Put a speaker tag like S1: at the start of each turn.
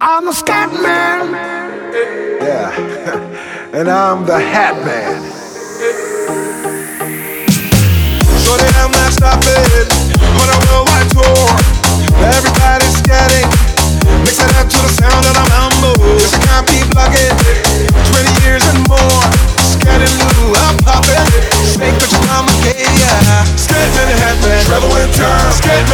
S1: I'm the scat man.
S2: Yeah, and I'm the Hatman.
S3: Shorty, I'm not stopping. Skating in heaven. headband, travel in time. Skating